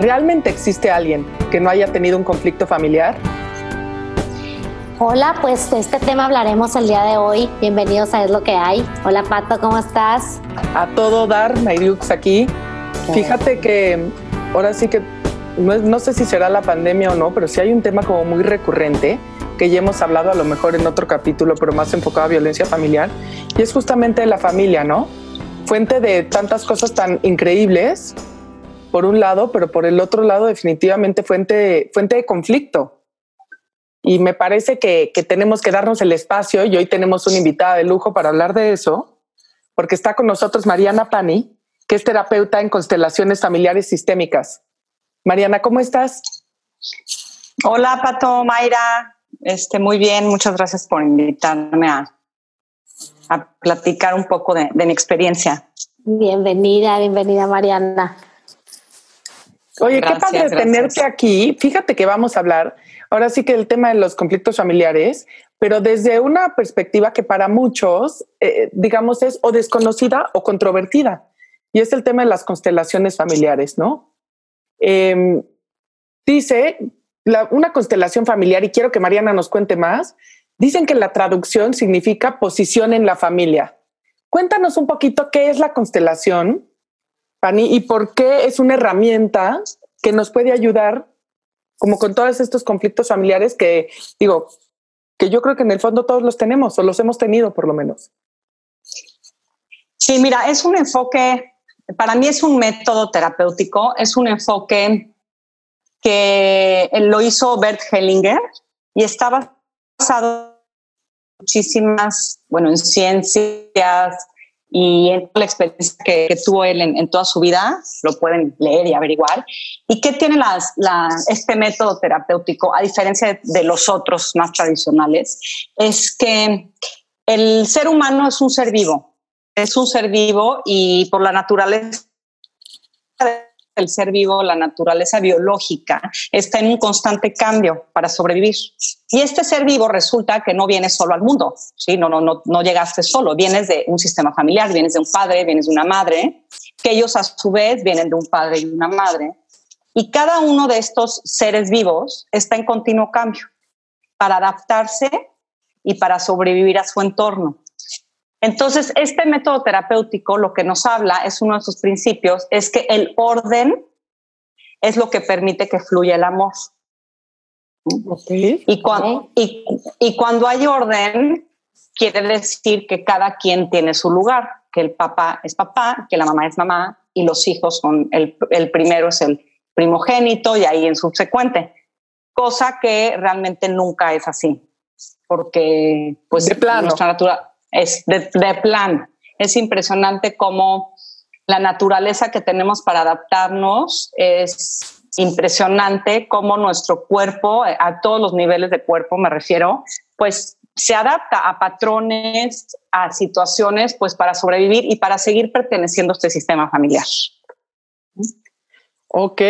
¿realmente existe alguien que no haya tenido un conflicto familiar? Hola, pues de este tema hablaremos el día de hoy. Bienvenidos a Es lo que hay. Hola Pato, ¿cómo estás? A todo dar, Mayriux aquí. Fíjate que ahora sí que no, no, sé si será la pandemia o no, pero sí hay un tema como muy recurrente que ya hemos hablado a lo mejor en otro capítulo, pero más enfocado a violencia familiar, y es justamente la familia, ¿no? Fuente de tantas cosas tan increíbles, por un lado, pero por el otro lado definitivamente fuente, fuente de conflicto. Y me parece que, que tenemos que darnos el espacio, y hoy tenemos una invitada de lujo para hablar de eso, porque está con nosotros Mariana Pani, que es terapeuta en constelaciones familiares sistémicas. Mariana, ¿cómo estás? Hola, Pato, Mayra. Este, muy bien, muchas gracias por invitarme a, a platicar un poco de, de, mi experiencia. Bienvenida, bienvenida, Mariana. Oye, gracias, qué padre gracias. tenerte aquí. Fíjate que vamos a hablar ahora sí que el tema de los conflictos familiares, pero desde una perspectiva que para muchos, eh, digamos, es o desconocida o controvertida. Y es el tema de las constelaciones familiares, ¿no? Eh, dice la, una constelación familiar, y quiero que Mariana nos cuente más, dicen que la traducción significa posición en la familia. Cuéntanos un poquito qué es la constelación, Pani, y por qué es una herramienta que nos puede ayudar, como con todos estos conflictos familiares que, digo, que yo creo que en el fondo todos los tenemos, o los hemos tenido por lo menos. Sí, mira, es un enfoque para mí es un método terapéutico, es un enfoque que lo hizo Bert Hellinger y está basado en muchísimas, bueno, en ciencias y en la experiencia que, tuvo él en, toda su vida, lo pueden leer y averiguar. ¿Y qué tiene las, la, este método terapéutico, a diferencia de los otros más tradicionales? Es que el ser humano es un ser vivo, es un ser vivo y por la naturaleza del ser vivo, la naturaleza biológica, está en un constante cambio para sobrevivir. Y este ser vivo resulta que no viene solo al mundo, ¿sí? no, no, no, no llegaste solo, vienes de un sistema familiar, vienes de un padre, vienes de una madre, que ellos a su vez vienen de un padre y una madre. Y cada uno de estos seres vivos está en continuo cambio para adaptarse y para sobrevivir a su entorno. Entonces, este método terapéutico lo que nos habla, es uno de sus principios, es que el orden es lo que permite que fluya el amor. Okay. Y, cuando, y, y cuando hay orden, quiere decir que cada quien tiene su lugar, que el papá es papá, que la mamá es mamá y los hijos son, el, el primero es el primogénito y ahí en subsecuente, cosa que realmente nunca es así, porque pues de plano. nuestra naturaleza es de, plan. Es impresionante cómo la naturaleza que tenemos para adaptarnos es impresionante, cómo nuestro cuerpo, a todos los niveles de cuerpo me refiero, pues se adapta a patrones, a situaciones, pues para sobrevivir y para seguir perteneciendo a este sistema familiar. Ok.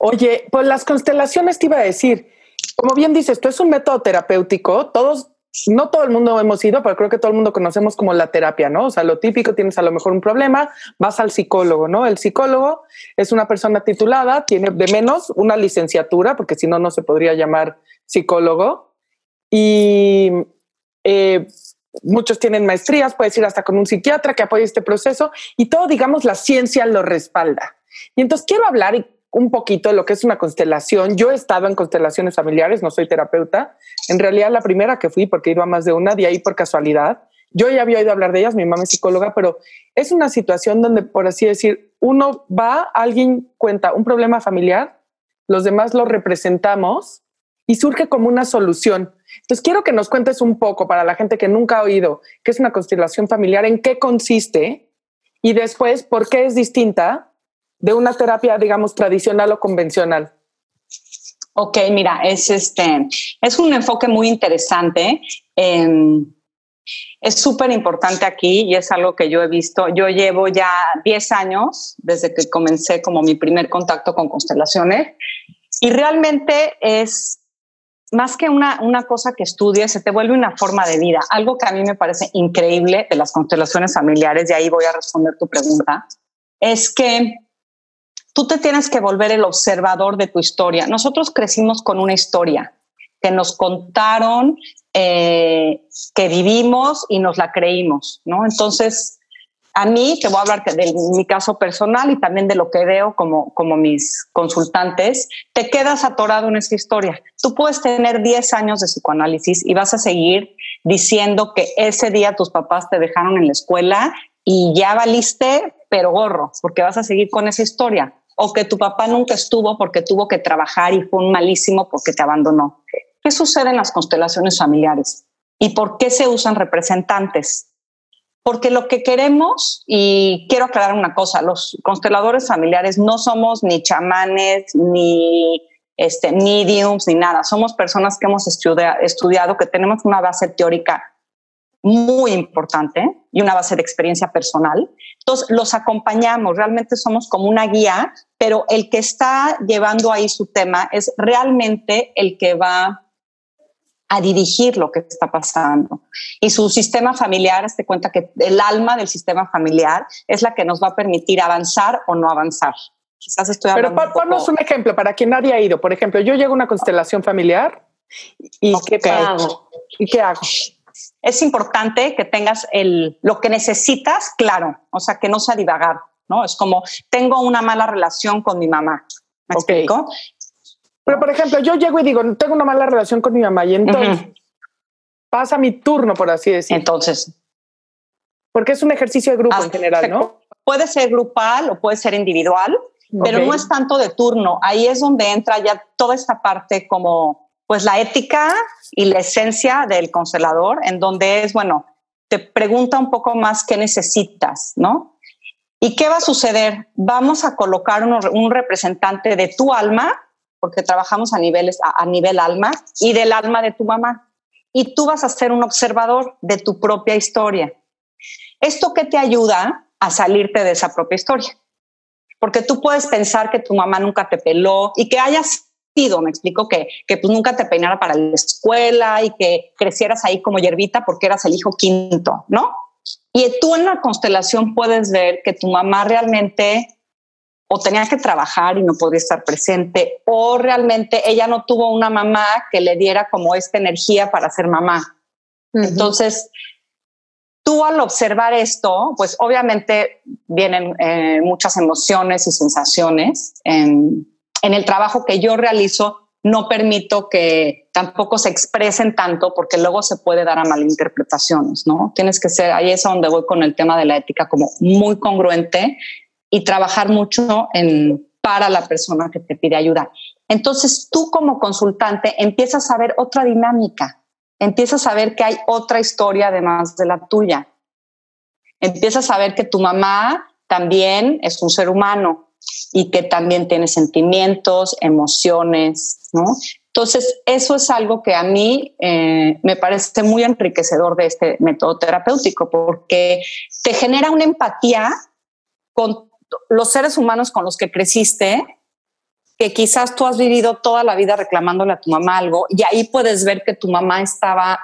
Oye, pues las constelaciones te iba a decir, como bien dices, esto es un método terapéutico, todos no todo el mundo hemos ido, pero creo que todo el mundo conocemos como la terapia, ¿no? O sea, lo típico, tienes a lo mejor un problema, vas al psicólogo, ¿no? El psicólogo es una persona titulada, tiene de menos una licenciatura, porque si no, no se podría llamar psicólogo. Y eh, muchos tienen maestrías, puedes ir hasta con un psiquiatra que apoye este proceso y todo, digamos, la ciencia lo respalda. Y entonces quiero hablar y un poquito lo que es una constelación. Yo he estado en constelaciones familiares, no soy terapeuta. En realidad la primera que fui, porque he ido a más de una, de ahí por casualidad. Yo ya había oído hablar de ellas, mi mamá es psicóloga, pero es una situación donde, por así decir, uno va, alguien cuenta un problema familiar, los demás lo representamos y surge como una solución. Entonces quiero que nos cuentes un poco para la gente que nunca ha oído qué es una constelación familiar, en qué consiste y después por qué es distinta de una terapia, digamos, tradicional o convencional? Ok, mira, es, este, es un enfoque muy interesante. Eh, es súper importante aquí y es algo que yo he visto. Yo llevo ya 10 años desde que comencé como mi primer contacto con constelaciones y realmente es más que una, una cosa que estudies, se te vuelve una forma de vida. Algo que a mí me parece increíble de las constelaciones familiares, y ahí voy a responder tu pregunta, es que tú te tienes que volver el observador de tu historia. Nosotros crecimos con una historia que nos contaron, eh, que vivimos y nos la creímos, ¿no? Entonces, a mí, te voy a hablar de mi caso personal y también de lo que veo como, como mis consultantes, te quedas atorado en esa historia. Tú puedes tener 10 años de psicoanálisis y vas a seguir diciendo que ese día tus papás te dejaron en la escuela y ya valiste, pero gorro, porque vas a seguir con esa historia. O que tu papá nunca estuvo porque tuvo que trabajar y fue un malísimo porque te abandonó. ¿Qué sucede en las constelaciones familiares? ¿Y por qué se usan representantes? porque lo que queremos, y quiero aclarar una cosa, los consteladores familiares no somos ni chamanes, ni este, mediums, ni nada, somos personas que hemos estudiado, que tenemos una base teórica muy importante y una base de experiencia personal. Entonces, los acompañamos, realmente somos como una guía, pero el que está llevando ahí su tema es realmente el que va a dirigir lo que está pasando. Y su sistema familiar, te cuenta que el alma del sistema familiar es la que nos va a permitir avanzar o no avanzar. Quizás estoy Pero ponnos un ejemplo para quien nadie ha ido. Por ejemplo, yo llego a una constelación familiar y ¿qué hago? ¿Y qué hago? Es importante que tengas el, lo que necesitas claro, o sea, que no sea divagar, ¿no? Es como, tengo una mala relación con mi mamá. ¿Me explico? Pero, por ejemplo, yo llego y digo, tengo una mala relación con mi mamá y entonces pasa mi turno, por así decirlo. Entonces. Porque es un ejercicio de grupo en general, ¿no? Puede ser grupal o puede ser individual, pero no es tanto de turno. Ahí es donde entra ya toda esta parte como, pues la ética y la esencia del constelador, en donde es, bueno, te pregunta un poco más qué necesitas, ¿no? ¿Y qué va a suceder? Vamos a colocar un representante de tu alma porque trabajamos a, niveles, a, nivel alma y del alma de tu mamá. Y tú vas a ser un observador de tu propia historia. ¿Esto qué te ayuda a salirte de esa propia historia? Porque tú puedes pensar que tu mamá nunca te peló y que hayas me explico, que, que pues nunca te peinara para la escuela y que crecieras ahí como hierbita porque eras el hijo quinto, ¿no? Y tú en la constelación puedes ver que tu mamá realmente o tenía que trabajar y no podía estar presente, o realmente ella no tuvo una mamá que le diera como esta energía para ser mamá. Entonces, tú al observar esto, pues obviamente vienen eh, muchas emociones y sensaciones. En, en el trabajo que yo realizo, no permito que tampoco se expresen tanto porque luego se puede dar a malinterpretaciones, ¿no? Tienes que ser, ahí es donde voy con el tema de la ética, como muy congruente y trabajar mucho en, para la persona que te pide ayuda. Entonces tú como consultante empiezas a ver otra dinámica, empiezas a ver que hay otra historia además de la tuya. Empiezas a ver que tu mamá también es un ser humano y que también tiene sentimientos, emociones, ¿no? Entonces, eso es algo que a mí eh, me parece muy enriquecedor de este método terapéutico, porque te genera una empatía con los seres humanos con los que creciste, que quizás tú has vivido toda la vida reclamándole a tu mamá algo, y ahí puedes ver que tu mamá estaba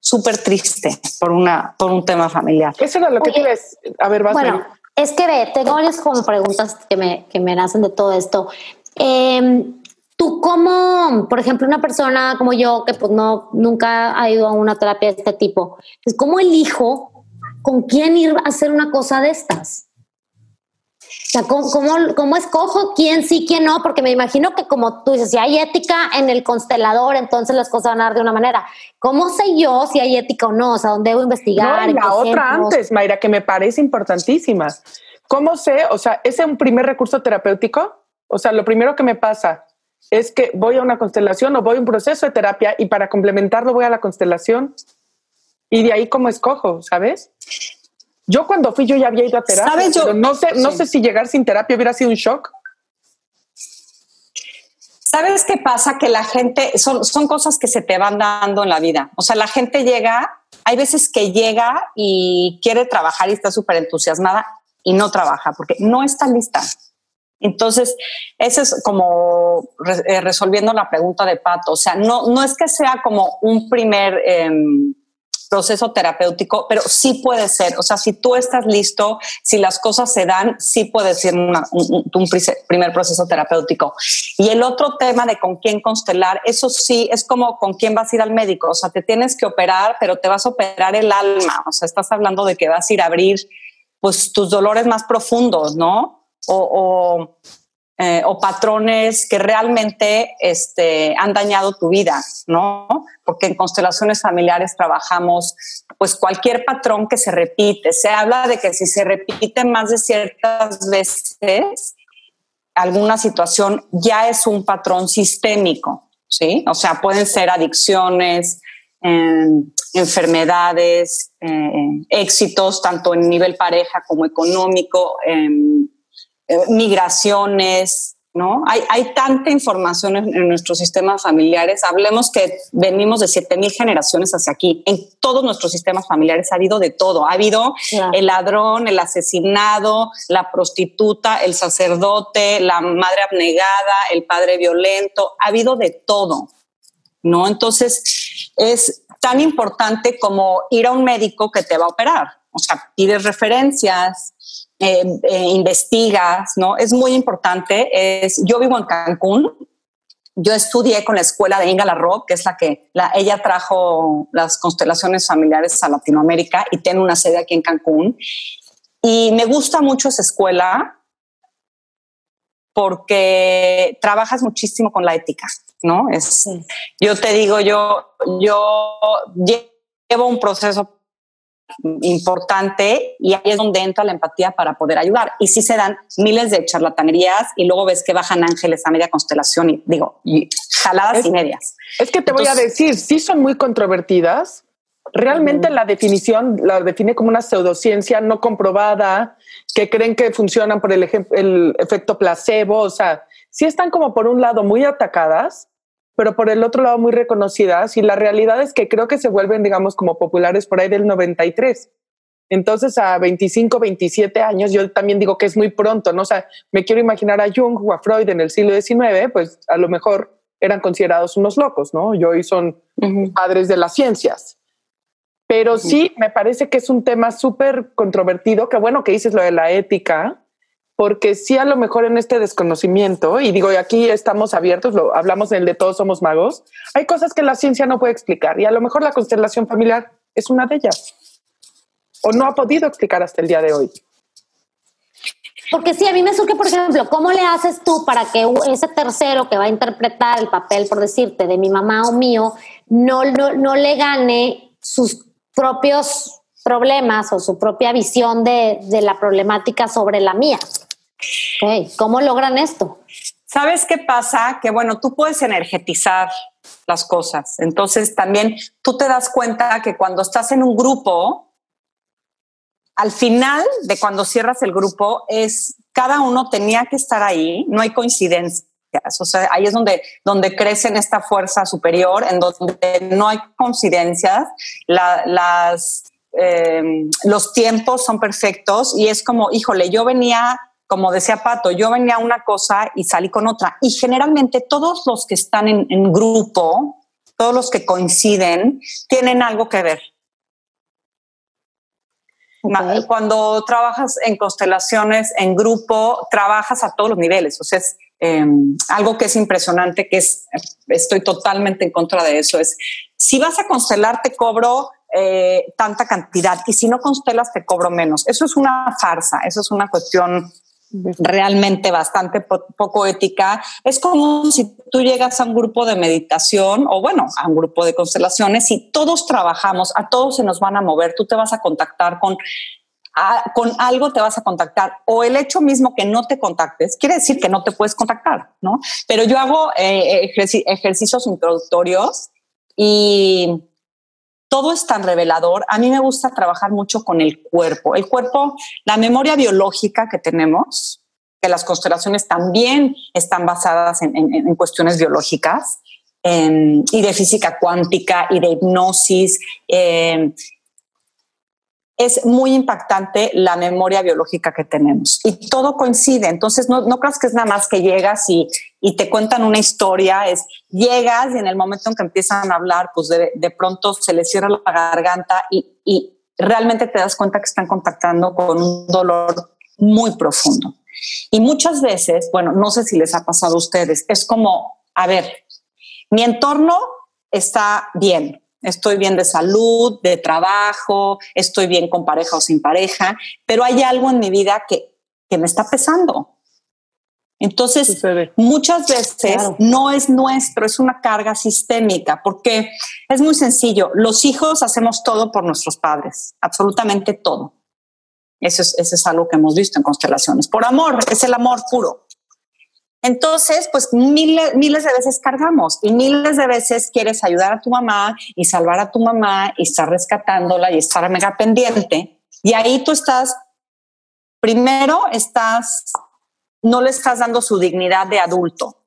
súper triste por, una, por un tema familiar. Eso era lo que quieres. A ver, vas Bueno, es que ve, tengo varias como preguntas que me, que me nacen de todo esto. Em, tú como, por ejemplo, una persona como yo que pues no, nunca ha ido a una terapia de este tipo, pues, ¿cómo elijo con quién ir a hacer una cosa de estas? O sea, ¿cómo, escojo quién sí, quién no? Porque me imagino que como tú dices, si hay ética en el constelador, entonces las cosas van a dar de una manera. ¿Cómo sé yo si hay ética o no? O sea, ¿dónde debo investigar? No, la otra antes, Mayra, que me parece importantísima. ¿Cómo sé? O sea, ¿es un primer recurso terapéutico? O sea, lo primero que me pasa es que voy a una constelación o voy a un proceso de terapia y para complementarlo voy a la constelación y de ahí cómo escojo, ¿sabes? Yo cuando fui, yo ya había ido a terapia. Yo, no sé, no sé si llegar sin terapia hubiera sido un shock. ¿Sabes qué pasa? Que la gente, son, son cosas que se te van dando en la vida. O sea, la gente llega, hay veces que llega y quiere trabajar y está súper entusiasmada y no trabaja porque no está lista. Entonces, eso es como eh, resolviendo la pregunta de Pato. O sea, no, no es que sea como un primer... Em, proceso terapéutico, pero sí puede ser. O sea, si tú estás listo, si las cosas se dan, sí puede ser un, primer proceso terapéutico. Y el otro tema de con quién constelar, eso sí, es como con quién vas a ir al médico. O sea, te tienes que operar, pero te vas a operar el alma. O sea, estás hablando de que vas a ir a abrir pues tus dolores más profundos, ¿no? o, eh, o patrones que realmente este, han dañado tu vida, ¿no? Porque en constelaciones familiares trabajamos pues cualquier patrón que se repite. Se habla de que si se repite más de ciertas veces, alguna situación ya es un patrón sistémico, ¿sí? O sea, pueden ser adicciones, em, enfermedades, eh, éxitos, tanto en nivel pareja como económico, em, eh, migraciones, ¿no? Hay, hay tanta información en, nuestros sistemas familiares. Hablemos que venimos de 7000 generaciones hacia aquí. En todos nuestros sistemas familiares ha habido de todo. Ha habido el ladrón, el asesinado, la prostituta, el sacerdote, la madre abnegada, el padre violento. Ha habido de todo, ¿no? Entonces, es tan importante como ir a un médico que te va a operar. O sea, pides referencias, eh, eh, investigas, ¿no? Es muy importante. Es, yo vivo en Cancún. Yo estudié con la escuela de Inga Larrock, que es la que la, ella trajo las constelaciones familiares a Latinoamérica y tiene una sede aquí en Cancún. Y me gusta mucho esa escuela porque trabajas muchísimo con la ética, ¿no? Es, yo te digo, yo, yo llevo un proceso importante y ahí es donde entra la empatía para poder ayudar. Y sí se dan miles de charlatanerías y luego ves que bajan ángeles a media constelación y digo, jaladas y medias. Es que te voy a decir, sí son muy controvertidas. Realmente la definición la define como una pseudociencia no comprobada, que creen que funcionan por el, el efecto placebo, o sea, sí están como por un lado muy atacadas, pero por el otro lado muy reconocidas y la realidad es que creo que se vuelven, digamos, como populares por ahí del 93. Entonces, a 25, 27 años, yo también digo que es muy pronto, ¿no? O sea, me quiero imaginar a Jung o a Freud en el siglo XIX, pues a lo mejor eran considerados unos locos, ¿no? Y hoy son padres de las ciencias. Pero sí, me parece que es un tema súper controvertido, que bueno que dices lo de la ética, porque sí a lo mejor en este desconocimiento, y digo, y aquí estamos abiertos, lo hablamos en el de todos somos magos, hay cosas que la ciencia no puede explicar y a lo mejor la constelación familiar es una de ellas, o no ha podido explicar hasta el día de hoy. Porque sí, a mí me surge, por ejemplo, ¿cómo le haces tú para que ese tercero que va a interpretar el papel, por decirte, de mi mamá o mío, no, no, no le gane sus propios problemas o su propia visión de, de la problemática sobre la mía? ¿Cómo logran esto? ¿Sabes qué pasa? Que bueno, tú puedes energetizar las cosas. Entonces también tú te das cuenta que cuando estás en un grupo, al final de cuando cierras el grupo, es cada uno tenía que estar ahí, no hay coincidencias. O sea, ahí es donde, donde crece en esta fuerza superior, en donde no hay coincidencias, las, eh, los tiempos son perfectos y es como, híjole, yo venía como decía Pato, yo venía a una cosa y salí con otra. Y generalmente todos los que están en, grupo, todos los que coinciden, tienen algo que ver. Cuando trabajas en constelaciones, en grupo, trabajas a todos los niveles. O sea, es em, algo que es impresionante, que es, estoy totalmente en contra de eso. Es, si vas a constelar, te cobro eh, tanta cantidad y si no constelas, te cobro menos. Eso es una farsa, eso es una cuestión realmente bastante poco ética. Es como si tú llegas a un grupo de meditación o bueno, a un grupo de constelaciones y todos trabajamos, a todos se nos van a mover, tú te vas a contactar con con algo te vas a contactar o el hecho mismo que no te contactes quiere decir que no te puedes contactar, ¿no? Pero yo hago eh, ejercicios introductorios y todo es tan revelador. A mí me gusta trabajar mucho con el cuerpo. El cuerpo, la memoria biológica que tenemos, que las constelaciones también están basadas en, cuestiones biológicas y de física cuántica y de hipnosis. Em, es muy impactante la memoria biológica que tenemos y todo coincide. Entonces, no, no creas que es nada más que llegas y, y, te cuentan una historia, es llegas y en el momento en que empiezan a hablar, pues de, de pronto se les cierra la garganta y, y realmente te das cuenta que están contactando con un dolor muy profundo. Y muchas veces, bueno, no sé si les ha pasado a ustedes, es como, a ver, mi entorno está bien, estoy bien de salud, de trabajo, estoy bien con pareja o sin pareja, pero hay algo en mi vida que, que me está pesando. Entonces, muchas veces no es nuestro, es una carga sistémica, porque es muy sencillo. Los hijos hacemos todo por nuestros padres, absolutamente todo. Eso es, eso es algo que hemos visto en constelaciones. Por amor, es el amor puro. Entonces, pues miles, miles de veces cargamos y miles de veces quieres ayudar a tu mamá y salvar a tu mamá y estar rescatándola y estar mega pendiente. Y ahí tú estás, primero estás, no le estás dando su dignidad de adulto.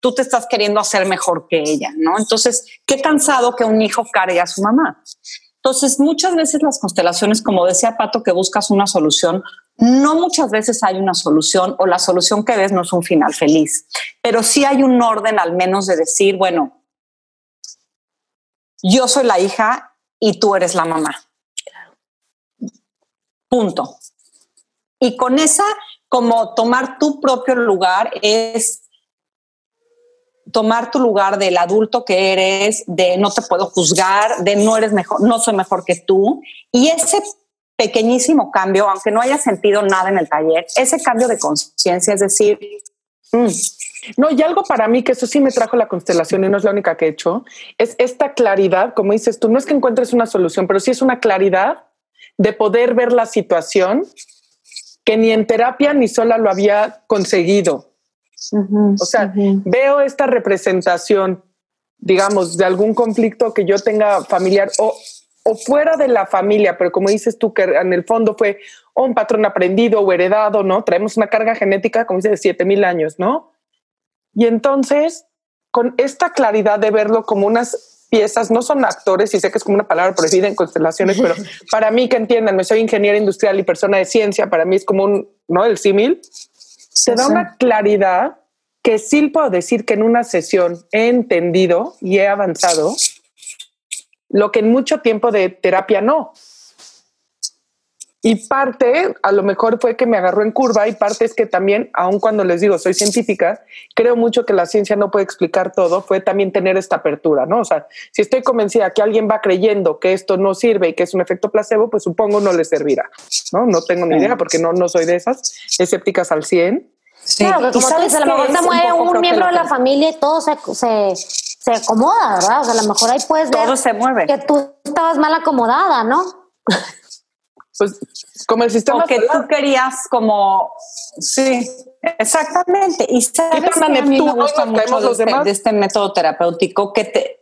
Tú te estás queriendo hacer mejor que ella, ¿no? Entonces, qué cansado que un hijo cargue a su mamá. Entonces, muchas veces las constelaciones, como decía Pato, que buscas una solución, no muchas veces hay una solución o la solución que ves no es un final feliz, pero sí hay un orden al menos de decir, bueno, yo soy la hija y tú eres la mamá. Punto. Y con esa, como tomar tu propio lugar es tomar tu lugar del adulto que eres, de no te puedo juzgar, de no eres mejor, no soy mejor que tú. Y ese pequeñísimo cambio, aunque no haya sentido nada en el taller, ese cambio de conciencia, es decir, mm, no, y algo para mí que eso sí me trajo la constelación y no es la única que he hecho, es esta claridad, como dices tú, no es que encuentres una solución, pero sí es una claridad de poder ver la situación que ni en terapia ni sola lo había conseguido. o sea, veo esta representación, digamos, de algún conflicto que yo tenga familiar o o fuera de la familia, pero como dices tú, que en el fondo fue un patrón aprendido o heredado, ¿no? Traemos una carga genética, como dices, de 7000 años, ¿no? Y entonces, con esta claridad de verlo como unas piezas, no son actores, y sé que es como una palabra prohibida en constelaciones, pero para mí que entiendan, me soy ingeniera industrial y persona de ciencia, para mí es como un, ¿no? El símil, se da una claridad que sí puedo decir que en una sesión he entendido y he avanzado lo que en mucho tiempo de terapia no. Y parte, a lo mejor fue que me agarró en curva y parte es que también, aun cuando les digo, soy científica, creo mucho que la ciencia no puede explicar todo, fue también tener esta apertura, ¿no? O sea, si estoy convencida que alguien va creyendo que esto no sirve y que es un efecto placebo, pues supongo no le servirá, ¿no? No tengo ni idea porque no, no soy de esas escépticas al 100. Claro, que como tú dices, a lo mejor te mueve un, miembro de la familia y todo se, se se acomoda, ¿verdad? O sea, a lo mejor ahí puedes Todo se mueve. que tú estabas mal acomodada, ¿no? Pues como el sistema. O que tú querías como, sí, exactamente. Y sabes que a mí me gusta mucho de este, de este, método terapéutico que te,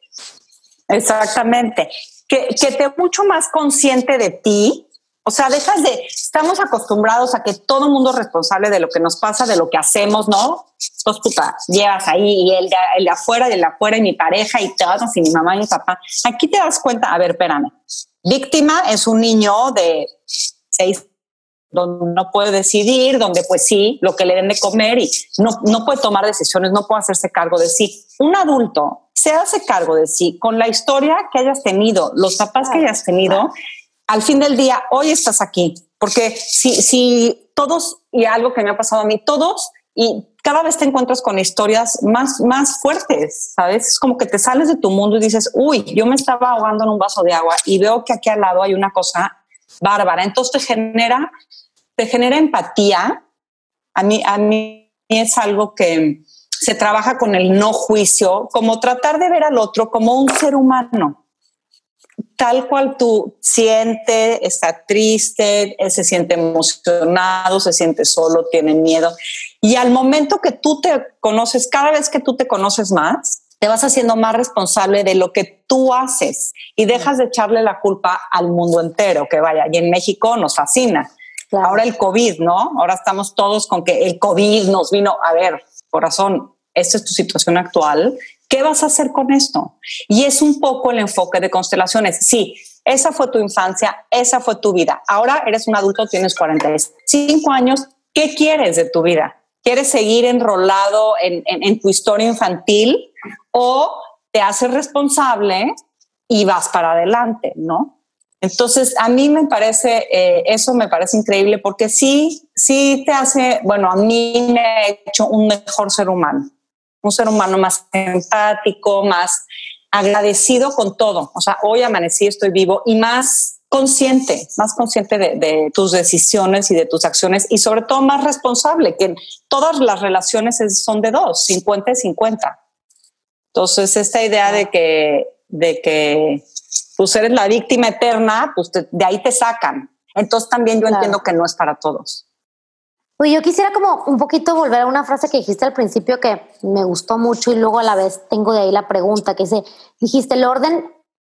exactamente, que, que te mucho más consciente de ti, o sea, dejas de, estamos acostumbrados a que todo mundo es responsable de lo que nos pasa, de lo que hacemos, ¿no? Entonces, puta, llevas ahí y el de, el de afuera y el de afuera y mi pareja y todos y mi mamá y mi papá. Aquí te das cuenta, a ver, espérame. Víctima es un niño de seis donde no puede decidir, donde pues sí, lo que le den de comer y no, no puede tomar decisiones, no puede hacerse cargo de sí. Un adulto se hace cargo de sí con la historia que hayas tenido, los papás que hayas tenido al fin del día, hoy estás aquí, porque si, si todos, y algo que me ha pasado a mí, todos, y cada vez te encuentras con historias más, más fuertes, ¿sabes? Es como que te sales de tu mundo y dices, uy, yo me estaba ahogando en un vaso de agua y veo que aquí al lado hay una cosa bárbara. Entonces te genera, te genera empatía. A mí, a mí es algo que se trabaja con el no juicio, como tratar de ver al otro como un ser humano tal cual tú siente, está triste, se siente emocionado, se siente solo, tiene miedo. Y al momento que tú te conoces, cada vez que tú te conoces más, te vas haciendo más responsable de lo que tú haces y dejas de echarle la culpa al mundo entero, que vaya, y en México nos fascina. Ahora el COVID, ¿no? Ahora estamos todos con que el COVID nos vino, a ver, corazón, esta es tu situación actual ¿Qué vas a hacer con esto? Y es un poco el enfoque de constelaciones. Sí, esa fue tu infancia, esa fue tu vida. Ahora eres un adulto, tienes 45 años, ¿qué quieres de tu vida? ¿Quieres seguir enrolado en, tu historia infantil o te haces responsable y vas para adelante, ¿no? Entonces, a mí me parece, eh, eso me parece increíble porque sí, sí te hace, bueno, a mí me ha hecho un mejor ser humano, un ser humano más empático, más agradecido con todo. O sea, hoy amanecí, estoy vivo y más consciente, más consciente de, tus decisiones y de tus acciones y sobre todo más responsable, que todas las relaciones son de dos, 50 y 50. Entonces, esta idea de que, de que pues eres la víctima eterna, pues de ahí te sacan. Entonces también yo entiendo que no es para todos. Pues yo quisiera como un poquito volver a una frase que dijiste al principio que me gustó mucho y luego a la vez tengo de ahí la pregunta que dice, dijiste, el orden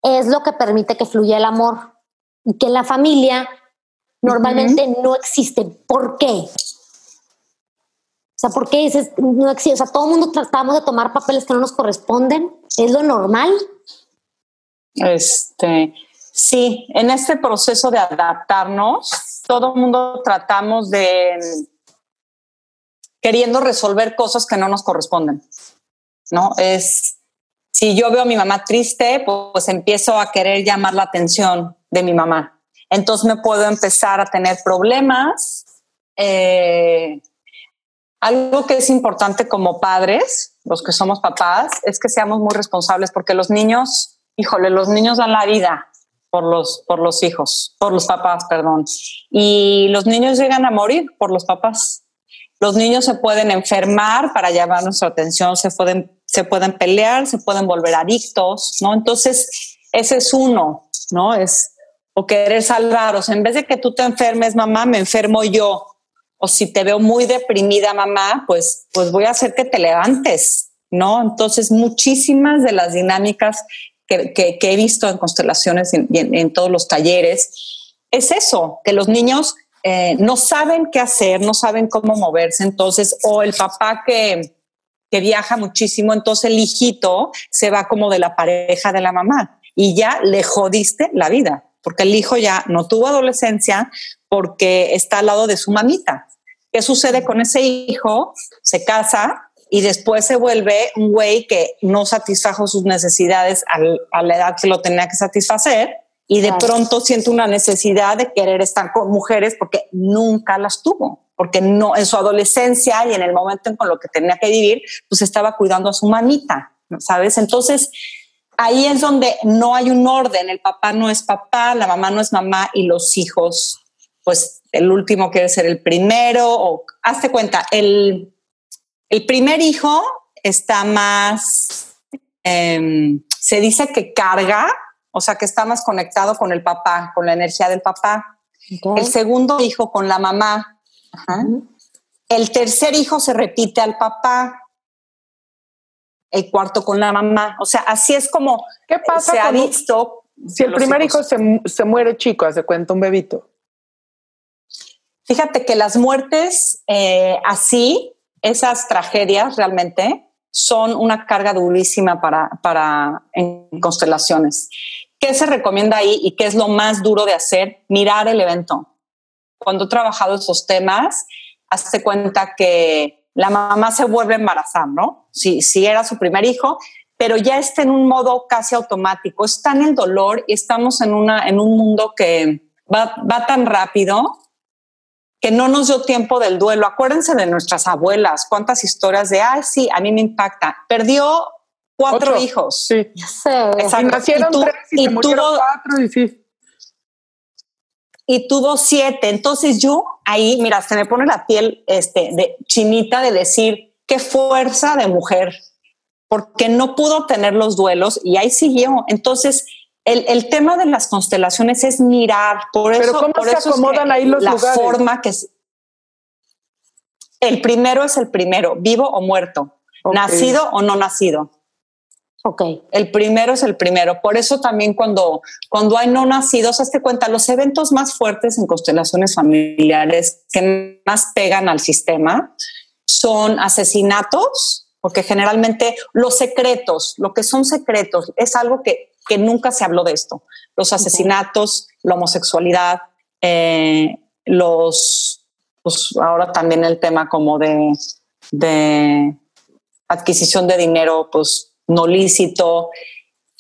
es lo que permite que fluya el amor y que la familia normalmente no existe. ¿Por qué? O sea, ¿por qué dices no existe? O sea, todo el mundo tratamos de tomar papeles que no nos corresponden. ¿Es lo normal? Este, sí, en este proceso de adaptarnos, todo el mundo tratamos de queriendo resolver cosas que no nos corresponden. ¿No? Es si yo veo a mi mamá triste, pues, empiezo a querer llamar la atención de mi mamá. Entonces me puedo empezar a tener problemas. Eh, algo que es importante como padres, los que somos papás, es que seamos muy responsables porque los niños, híjole, los niños dan la vida por los, por los hijos, por los papás, perdón. Y los niños llegan a morir por los papás. Los niños se pueden enfermar para llamar nuestra atención, se pueden, se pueden pelear, se pueden volver adictos, ¿no? Entonces, ese es uno, ¿no? Es o querer salvar, o sea, en vez de que tú te enfermes, mamá, me enfermo yo. O si te veo muy deprimida, mamá, pues, pues voy a hacer que te levantes, ¿no? Entonces, muchísimas de las dinámicas que, he visto en constelaciones y en, todos los talleres, es eso, que los niños eh, no saben qué hacer, no saben cómo moverse, entonces, o el papá que, que viaja muchísimo, entonces el hijito se va como de la pareja de la mamá y ya le jodiste la vida, porque el hijo ya no tuvo adolescencia porque está al lado de su mamita. ¿Qué sucede con ese hijo? Se casa, y después se vuelve un güey que no satisfajo sus necesidades a la edad que lo tenía que satisfacer y de pronto siente una necesidad de querer estar con mujeres porque nunca las tuvo, porque no en su adolescencia y en el momento en con lo que tenía que vivir, pues estaba cuidando a su manita, ¿sabes? Entonces, ahí es donde no hay un orden, el papá no es papá, la mamá no es mamá y los hijos, pues el último quiere ser el primero o hazte cuenta, el el primer hijo está más, em, se dice que carga, o sea, que está más conectado con el papá, con la energía del papá. El segundo hijo con la mamá. El tercer hijo se repite al papá. El cuarto con la mamá. O sea, así es como ¿Qué pasa se ha visto. Si el primer hijo se, muere chico, hace cuenta un bebito. Fíjate que las muertes eh, así esas tragedias realmente son una carga durísima para, para en constelaciones. ¿Qué se recomienda ahí y qué es lo más duro de hacer? Mirar el evento. Cuando he trabajado esos temas, hazte cuenta que la mamá se vuelve a embarazar, ¿no? Si, si era su primer hijo, pero ya está en un modo casi automático, está en el dolor y estamos en, una, en un mundo que va, va tan rápido que no nos dio tiempo del duelo. Acuérdense de nuestras abuelas, cuántas historias de, ay, sí, a mí me impacta. Perdió cuatro hijos. Sí. Exacto. Y nacieron tres y, tuvo, cuatro y sí. Y tuvo siete. Entonces yo ahí, mira, se me pone la piel este, de chinita de decir, qué fuerza de mujer, porque no pudo tener los duelos y ahí siguió. Entonces, el, tema de las constelaciones es mirar, por eso, ¿cómo por se acomodan ahí los la forma que es, el primero es el primero, vivo o muerto, nacido o no nacido. Ok. El primero es el primero. Por eso también cuando, cuando hay no nacidos, hazte cuenta, los eventos más fuertes en constelaciones familiares que más pegan al sistema son asesinatos, porque generalmente los secretos, lo que son secretos, es algo que, que nunca se habló de esto. Los asesinatos, la homosexualidad, eh, los, pues ahora también el tema como de, de adquisición de dinero, pues no lícito,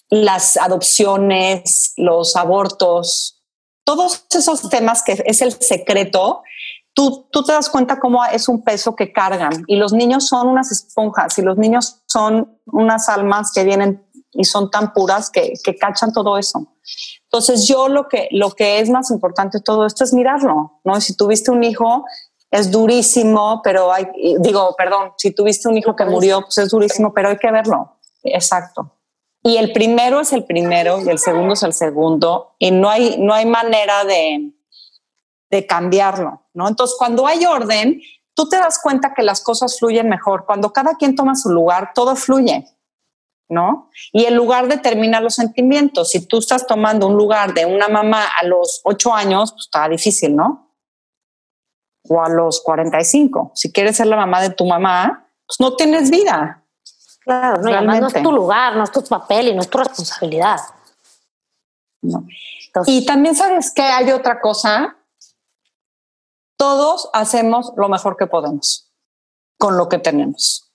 las adopciones, los abortos, todos esos temas que es el secreto, tú, tú te das cuenta cómo es un peso que cargan y los niños son unas esponjas y los niños son unas almas que vienen y son tan puras que, que cachan todo eso. Entonces yo lo que, lo que es más importante de todo esto es mirarlo, ¿no? Si tuviste un hijo, es durísimo, pero hay, digo, perdón, si tuviste un hijo que murió, pues es durísimo, pero hay que verlo. Exacto. Y el primero es el primero y el segundo es el segundo y no hay, no hay manera de, de cambiarlo, ¿no? Entonces, cuando hay orden, tú te das cuenta que las cosas fluyen mejor. Cuando cada quien toma su lugar, todo fluye. ¿no? Y el lugar determina los sentimientos. Si tú estás tomando un lugar de una mamá a los ocho años, pues está difícil, ¿no? O a los 45. Si quieres ser la mamá de tu mamá, pues no tienes vida. Claro, no, no es tu lugar, no es tu papel y no es tu responsabilidad. y también sabes que hay otra cosa. Todos hacemos lo mejor que podemos con lo que tenemos.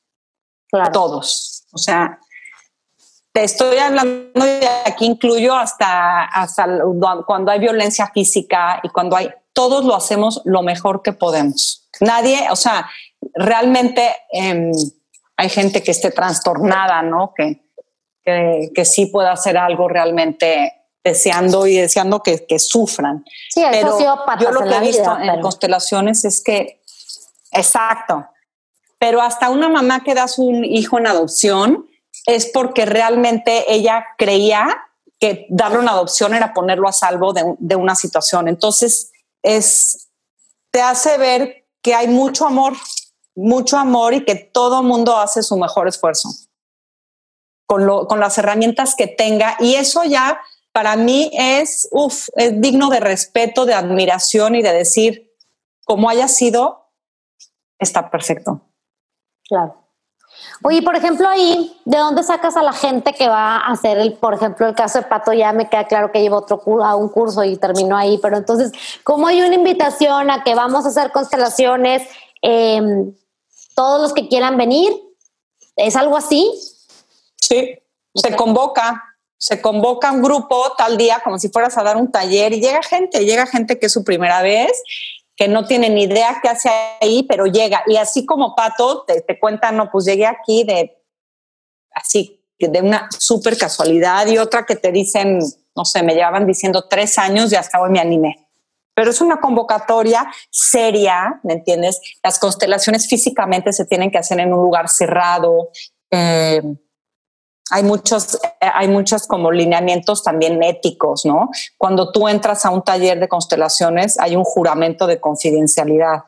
Claro. Todos. O sea, te estoy hablando de aquí incluyo hasta, hasta cuando hay violencia física y cuando hay, todos lo hacemos lo mejor que podemos. Nadie, o sea, realmente em, hay gente que esté trastornada, ¿no? Que, que, sí pueda hacer algo realmente deseando y deseando que, que sufran. Sí, Pero yo lo que he visto en constelaciones es que, exacto, pero hasta una mamá que da su hijo en adopción, es porque realmente ella creía que darle una adopción era ponerlo a salvo de, una situación. Entonces, es, te hace ver que hay mucho amor, mucho amor y que todo mundo hace su mejor esfuerzo con, con las herramientas que tenga. Y eso ya para mí es, uf, es digno de respeto, de admiración y de decir, como haya sido, está perfecto. Claro. Oye, por ejemplo, ahí, ¿de dónde sacas a la gente que va a hacer el, por ejemplo, el caso de Pato? Ya me queda claro que lleva otro a un curso y terminó ahí, pero entonces, ¿cómo hay una invitación a que vamos a hacer constelaciones? Em, todos los que quieran venir, ¿es algo así? Sí, se convoca, se convoca un grupo tal día como si fueras a dar un taller y llega gente, llega gente que es su primera vez que no tiene ni idea qué hace ahí, pero llega. Y así como Pato te, te cuenta, no, pues llegué aquí de así, de una súper casualidad y otra que te dicen, no sé, me llevaban diciendo tres años y hasta hoy me animé. Pero es una convocatoria seria, ¿me entiendes? Las constelaciones físicamente se tienen que hacer en un lugar cerrado. Eh, hay muchos, eh, hay muchos como lineamientos también éticos, ¿no? Cuando tú entras a un taller de constelaciones, hay un juramento de confidencialidad.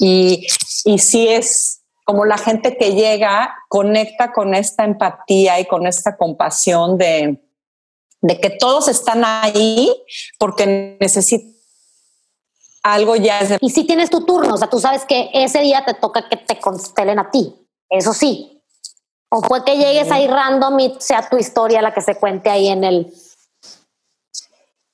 Y, y sí es como la gente que llega conecta con esta empatía y con esta compasión de, de que todos están ahí porque necesitan algo ya. Y si tienes tu turno, o sea, tú sabes que ese día te toca que te constelen a ti. Eso sí, ¿O fue que llegues ahí random y sea tu historia la que se cuente ahí en el...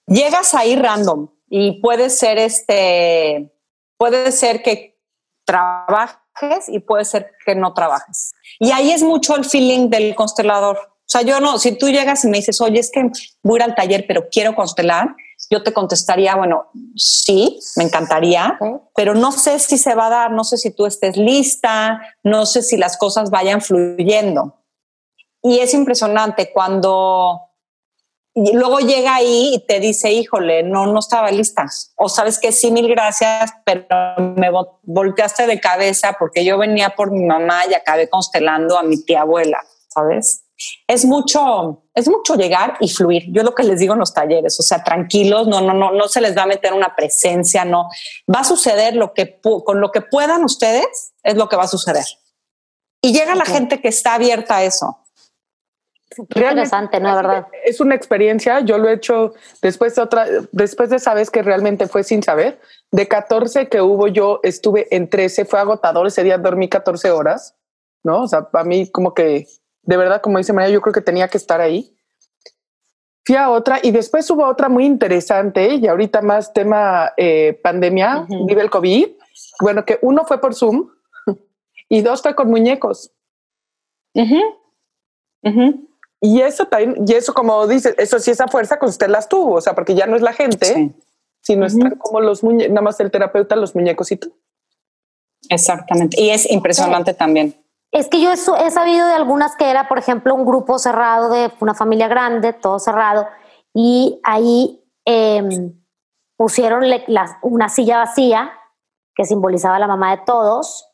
Llegas ahí random y puede ser este, puede ser que trabajes y puede ser que no trabajes. Y ahí es mucho el feeling del constelador. O sea, yo no, si tú llegas y me dices, oye, es que voy a ir al taller, pero quiero constelar, yo te contestaría, bueno, sí, me encantaría, pero no sé si se va a dar, no sé si tú estés lista, no sé si las cosas vayan fluyendo. Y es impresionante cuando luego llega ahí y te dice, híjole, no, no estaba lista. O sabes que sí, mil gracias, pero me volteaste de cabeza porque yo venía por mi mamá y acabé constelando a mi tía abuela, ¿sabes? Es mucho, es mucho llegar y fluir. Yo lo que les digo en los talleres, o sea, tranquilos, no, no, no, no se les va a meter una presencia, no. Va a suceder lo que con lo que puedan ustedes es lo que va a suceder. Y llega la gente que está abierta a eso. interesante, ¿no? ¿Verdad? Es una experiencia. Yo lo he hecho después de otra, después de esa vez que realmente fue sin saber. De 14 que hubo, yo estuve en 13, fue agotador. Ese día dormí 14 horas ¿no? O sea, para mí como que, de verdad, como dice María, yo creo que tenía que estar ahí. Fui a otra y después hubo otra muy interesante y ahorita más tema eh, pandemia, vive el COVID. Bueno, que uno fue por Zoom y dos fue con muñecos. Y eso también, y eso como dice, eso sí, esa fuerza con usted las tuvo, o sea, porque ya no es la gente, sino están como los muñecos, nada más el terapeuta, los muñecos y tú. Exactamente. Y es impresionante también. Es que yo he sabido de algunas que era, por ejemplo, un grupo cerrado de una familia grande, todo cerrado, y ahí em, pusieron una silla vacía que simbolizaba la mamá de todos,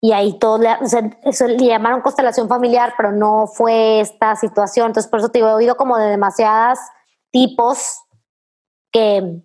y ahí todos le, eso le llamaron constelación familiar, pero no fue esta situación. Entonces, por eso te he oído como de demasiadas tipos que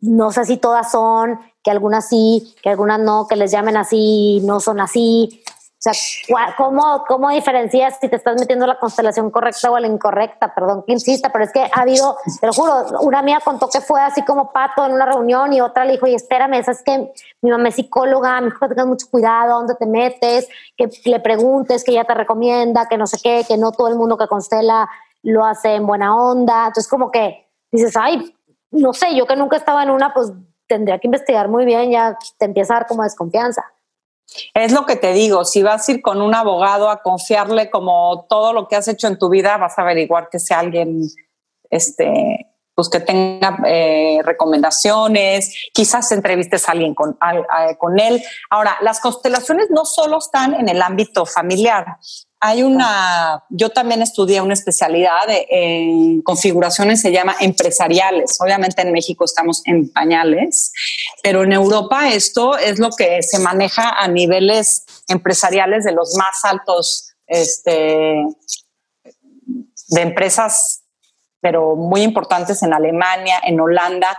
no sé si todas son, que algunas sí, que algunas no, que les llamen así, no son así. O sea, ¿cómo, ¿cómo diferencias si te estás metiendo la constelación correcta o la incorrecta? Perdón que insista, pero es que ha habido, te lo juro, una mía contó que fue así como pato en una reunión y otra le dijo, y espérame, es que mi mamá es psicóloga, mi hijo tengas mucho cuidado, dónde te metes, que le preguntes, que ella te recomienda, que no sé qué, que no todo el mundo que constela lo hace en buena onda. Entonces, como que dices, ay, no sé, yo que nunca estaba en una, pues tendría que investigar muy bien, ya te empieza a dar como desconfianza. Es lo que te digo, si vas a ir con un abogado a confiarle como todo lo que has hecho en tu vida, vas a averiguar que sea alguien este, pues que tenga eh, recomendaciones, quizás entrevistes a alguien con, con él. Ahora, las constelaciones no solo están en el ámbito familiar. Hay una, yo también estudié una especialidad en configuraciones, se llama empresariales. Obviamente en México estamos en pañales, pero en Europa esto es lo que se maneja a niveles empresariales de los más altos este, de empresas pero muy importantes en Alemania, en Holanda,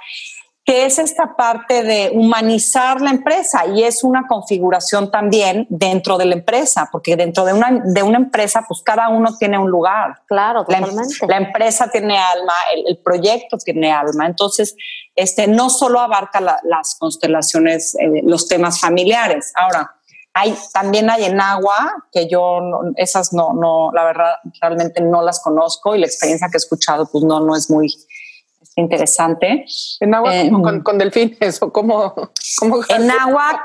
que es esta parte de humanizar la empresa y es una configuración también dentro de la empresa, porque dentro de una, de una empresa, pues cada uno tiene un lugar. Claro, la, em, totalmente. La, empresa tiene alma, el, proyecto tiene alma. Entonces, este, no solo abarca las constelaciones, eh, los temas familiares. Ahora, hay, también hay en agua, que yo esas no, no, la verdad, realmente no las conozco y la experiencia que he escuchado, pues no, no es muy interesante. En agua eh, con, con, delfines o como, en agua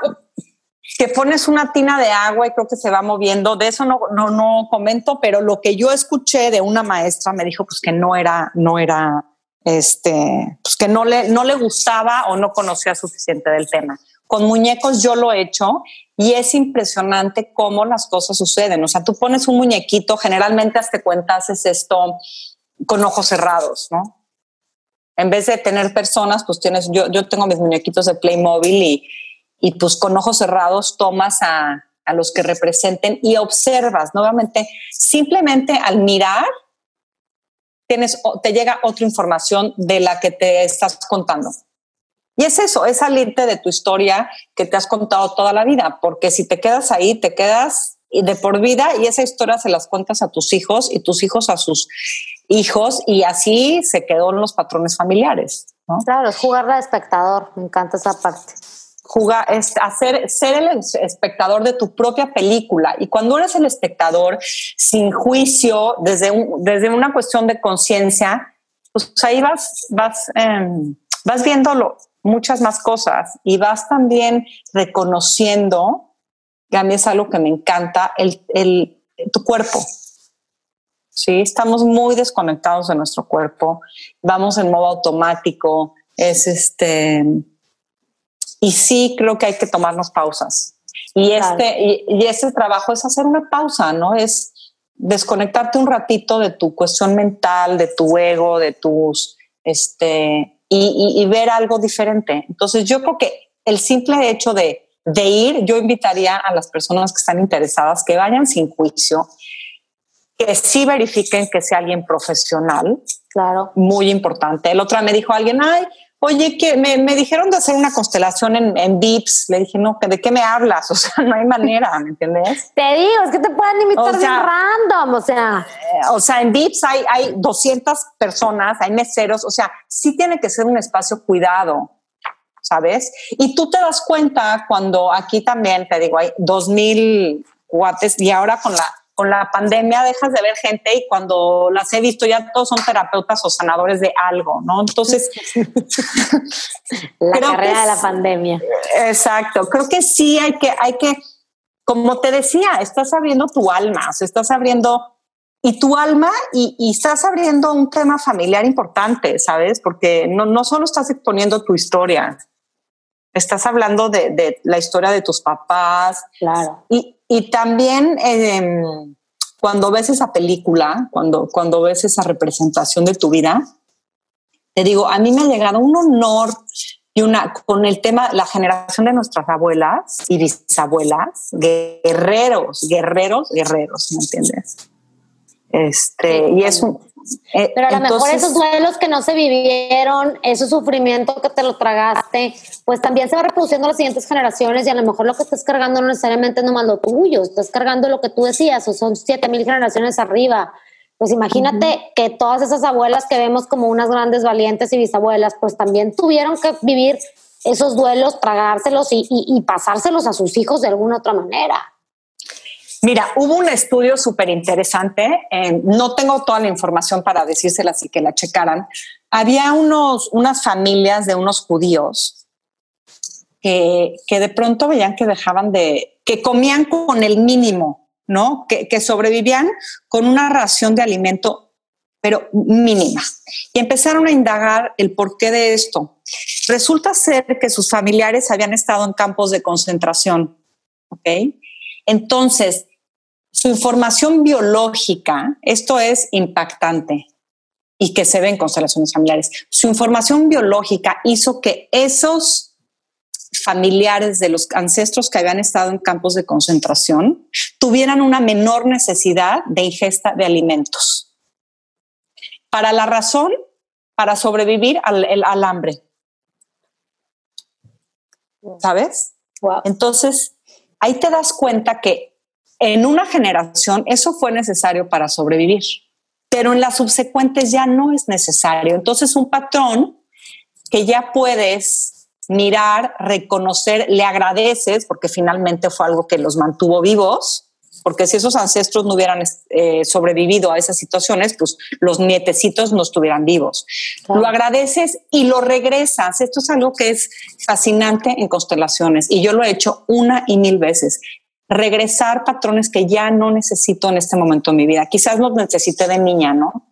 que pones una tina de agua y creo que se va moviendo. De eso no, no, no comento, pero lo que yo escuché de una maestra me dijo pues que no era, no era, este, pues que no le, no le gustaba o no conocía suficiente del tema. Con muñecos yo lo he hecho y es impresionante cómo las cosas suceden. O sea, tú pones un muñequito, generalmente hasta cuenta haces esto con ojos cerrados, ¿no? En vez de tener personas, pues tienes, yo, yo tengo mis muñequitos de Playmobil y, y pues con ojos cerrados tomas a, a los que representen y observas. Nuevamente, simplemente al mirar, tienes, te llega otra información de la que te estás contando. Y es eso, es salirte de tu historia que te has contado toda la vida, porque si te quedas ahí, te quedas de por vida y esa historia se las cuentas a tus hijos y tus hijos a sus hijos y así se quedó en los patrones familiares. Claro, es jugar de espectador, me encanta esa parte. Jugar, es hacer, ser el espectador de tu propia película. Y cuando eres el espectador, sin juicio, desde, desde una cuestión de conciencia, pues ahí vas, vas, eh, vas viéndolo muchas más cosas y vas también reconociendo, que a mí es algo que me encanta, el, el, tu cuerpo. Sí, estamos muy desconectados de nuestro cuerpo, vamos en modo automático, es este, y sí creo que hay que tomarnos pausas. Y este, y, y este trabajo es hacer una pausa, ¿no? Es desconectarte un ratito de tu cuestión mental, de tu ego, de tus, este, y, ver algo diferente. Entonces yo creo que el simple hecho de, de ir, yo invitaría a las personas que están interesadas que vayan sin juicio, que sí verifiquen que sea alguien profesional. Claro. Muy importante. El otro me dijo alguien, ay, oye, que me, me, dijeron de hacer una constelación en, en VIPs. Le dije, no, ¿de qué me hablas? O sea, no hay manera, ¿me entiendes? Te digo, es que te pueden invitar de random, o sea. Eh, o sea, en VIPs hay, hay 200 personas, hay meseros, o sea, sí tiene que ser un espacio cuidado, ¿sabes? Y tú te das cuenta cuando aquí también, te digo, hay 2000 cuates y ahora con la, con la pandemia dejas de ver gente y cuando las he visto ya todos son terapeutas o sanadores de algo, ¿no? Entonces... la carrera de la pandemia. Exacto, creo que sí hay que, hay que, como te decía, estás abriendo tu alma, o sea, estás abriendo y tu alma y, estás abriendo un tema familiar importante, ¿sabes? Porque no, no solo estás exponiendo tu historia, estás hablando de, la historia de tus papás. Claro. Y, y también em, cuando ves esa película, cuando, cuando ves esa representación de tu vida, te digo, a mí me ha llegado un honor y una con el tema, la generación de nuestras abuelas y bisabuelas, guerreros, guerreros, guerreros, ¿me entiendes? Este, y es un, eh, Pero a lo mejor esos duelos que no se vivieron, ese sufrimiento que te lo tragaste, pues también se va reproduciendo en las siguientes generaciones y a lo mejor lo que estás cargando no necesariamente es nomás lo tuyo, estás cargando lo que tú decías, o son siete mil generaciones arriba. Pues imagínate que todas esas abuelas que vemos como unas grandes valientes y bisabuelas, pues también tuvieron que vivir esos duelos, tragárselos y pasárselos a sus hijos de alguna otra manera. Mira, hubo un estudio súper interesante, eh, no tengo toda la información para decírsela así que la checaran. Había unos, unas familias de unos judíos que, que de pronto veían que dejaban de, que comían con el mínimo, ¿no? Que, que sobrevivían con una ración de alimento, pero mínima. Y empezaron a indagar el porqué de esto. Resulta ser que sus familiares habían estado en campos de concentración, ¿ok? Entonces, su información biológica, esto es impactante y que se ve en constelaciones familiares, su información biológica hizo que esos familiares de los ancestros que habían estado en campos de concentración tuvieran una menor necesidad de ingesta de alimentos. Para la razón, para sobrevivir al, hambre. ¿Sabes? Entonces, ahí te das cuenta que en una generación eso fue necesario para sobrevivir, pero en las subsecuentes ya no es necesario. Entonces un patrón que ya puedes mirar, reconocer, le agradeces, porque finalmente fue algo que los mantuvo vivos, porque si esos ancestros no hubieran eh, sobrevivido a esas situaciones, pues los nietecitos no estuvieran vivos. Lo agradeces y lo regresas. Esto es algo que es fascinante en constelaciones y yo lo he hecho una y mil veces regresar patrones que ya no necesito en este momento de mi vida. Quizás los necesité de niña, ¿no?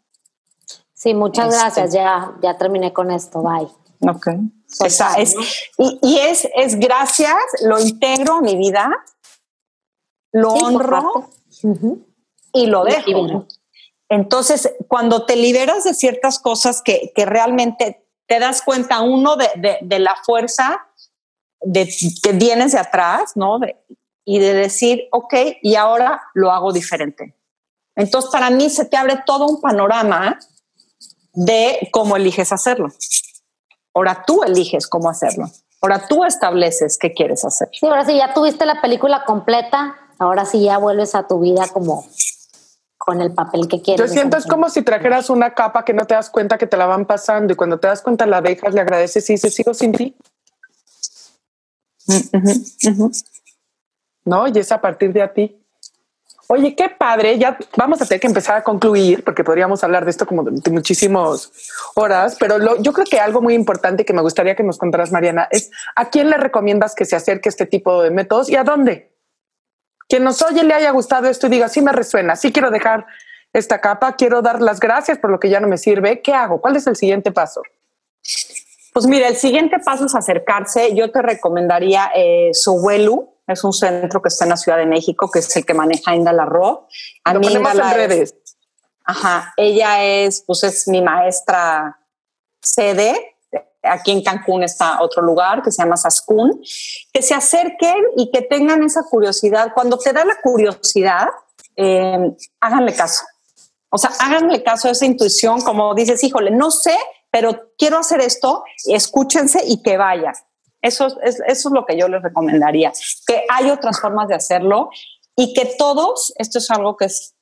Sí, muchas este. gracias. Ya, ya terminé con esto. Bye. Ok. Esa es, y, es, es gracias, lo integro a mi vida, lo honro y lo dejo. Entonces, cuando te liberas de ciertas cosas que, que realmente te das cuenta, uno, de, de, de la fuerza de, que vienes de atrás, ¿no? De, y de decir, ok, y ahora lo hago diferente. Entonces, para mí se te abre todo un panorama de cómo eliges hacerlo. Ahora tú eliges cómo hacerlo. Ahora tú estableces qué quieres hacer. Sí, ahora sí ya tuviste la película completa, ahora sí ya vuelves a tu vida como con el papel que quieres. Yo siento es como si trajeras una capa que no te das cuenta que te la van pasando y cuando te das cuenta la dejas, le agradeces y dices, sigo sin ti. Uh ¿no? Y es a partir de ti. Oye, qué padre. Ya vamos a tener que empezar a concluir porque podríamos hablar de esto como de muchísimas horas, pero yo creo que algo muy importante que me gustaría que nos contaras, Mariana, es a quién le recomiendas que se acerque este tipo de métodos y a dónde. Quien nos oye le haya gustado esto y diga, sí me resuena, sí quiero dejar esta capa, quiero dar las gracias por lo que ya no me sirve. ¿Qué hago? ¿Cuál es el siguiente paso? Pues mira, el siguiente paso es acercarse. Yo te recomendaría eh, Sowelu, es un centro que está en la Ciudad de México, que es el que maneja Inda Larro. A Lo mí en redes. ajá, ella es, pues es mi maestra sede. Aquí en Cancún está otro lugar que se llama Sascún. Que se acerquen y que tengan esa curiosidad. Cuando te da la curiosidad, eh, háganle caso. O sea, háganle caso a esa intuición, como dices, híjole, no sé, pero quiero hacer esto, escúchense y que vayan. Eso es, eso es lo que yo les recomendaría, que hay otras formas de hacerlo y que todos, esto es algo que es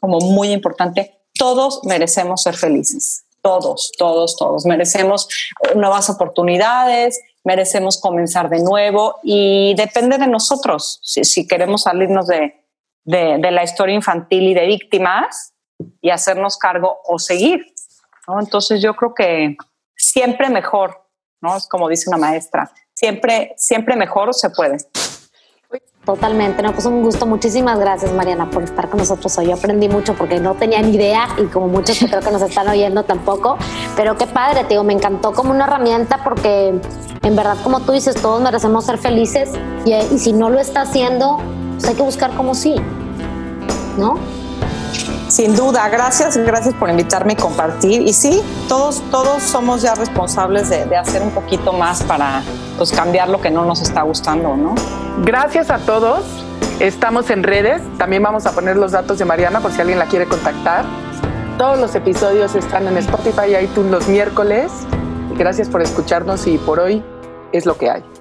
como muy importante, todos merecemos ser felices. Todos, todos, todos. Merecemos nuevas oportunidades, merecemos comenzar de nuevo y depende de nosotros si, queremos salirnos de, de, la historia infantil y de víctimas y hacernos cargo o seguir. ¿no? Entonces yo creo que siempre mejor, ¿no? Es como dice una maestra, siempre, siempre mejor se puede. Totalmente, no, pues un gusto. Muchísimas gracias, Mariana, por estar con nosotros hoy. Yo aprendí mucho porque no tenía ni idea y como muchos que creo que nos están oyendo tampoco. Pero qué padre, digo, me encantó como una herramienta porque en verdad, como tú dices, todos merecemos ser felices y, y si no lo está haciendo, pues hay que buscar como sí, ¿no? Sin duda, gracias, gracias por invitarme y compartir. Y sí, todos, todos somos ya responsables de, de hacer un poquito más para pues, cambiar lo que no nos está gustando, ¿no? Gracias a todos. Estamos en redes. También vamos a poner los datos de Mariana por si alguien la quiere contactar. Todos los episodios están en Spotify y iTunes los miércoles. Gracias por escucharnos y por hoy es lo que hay.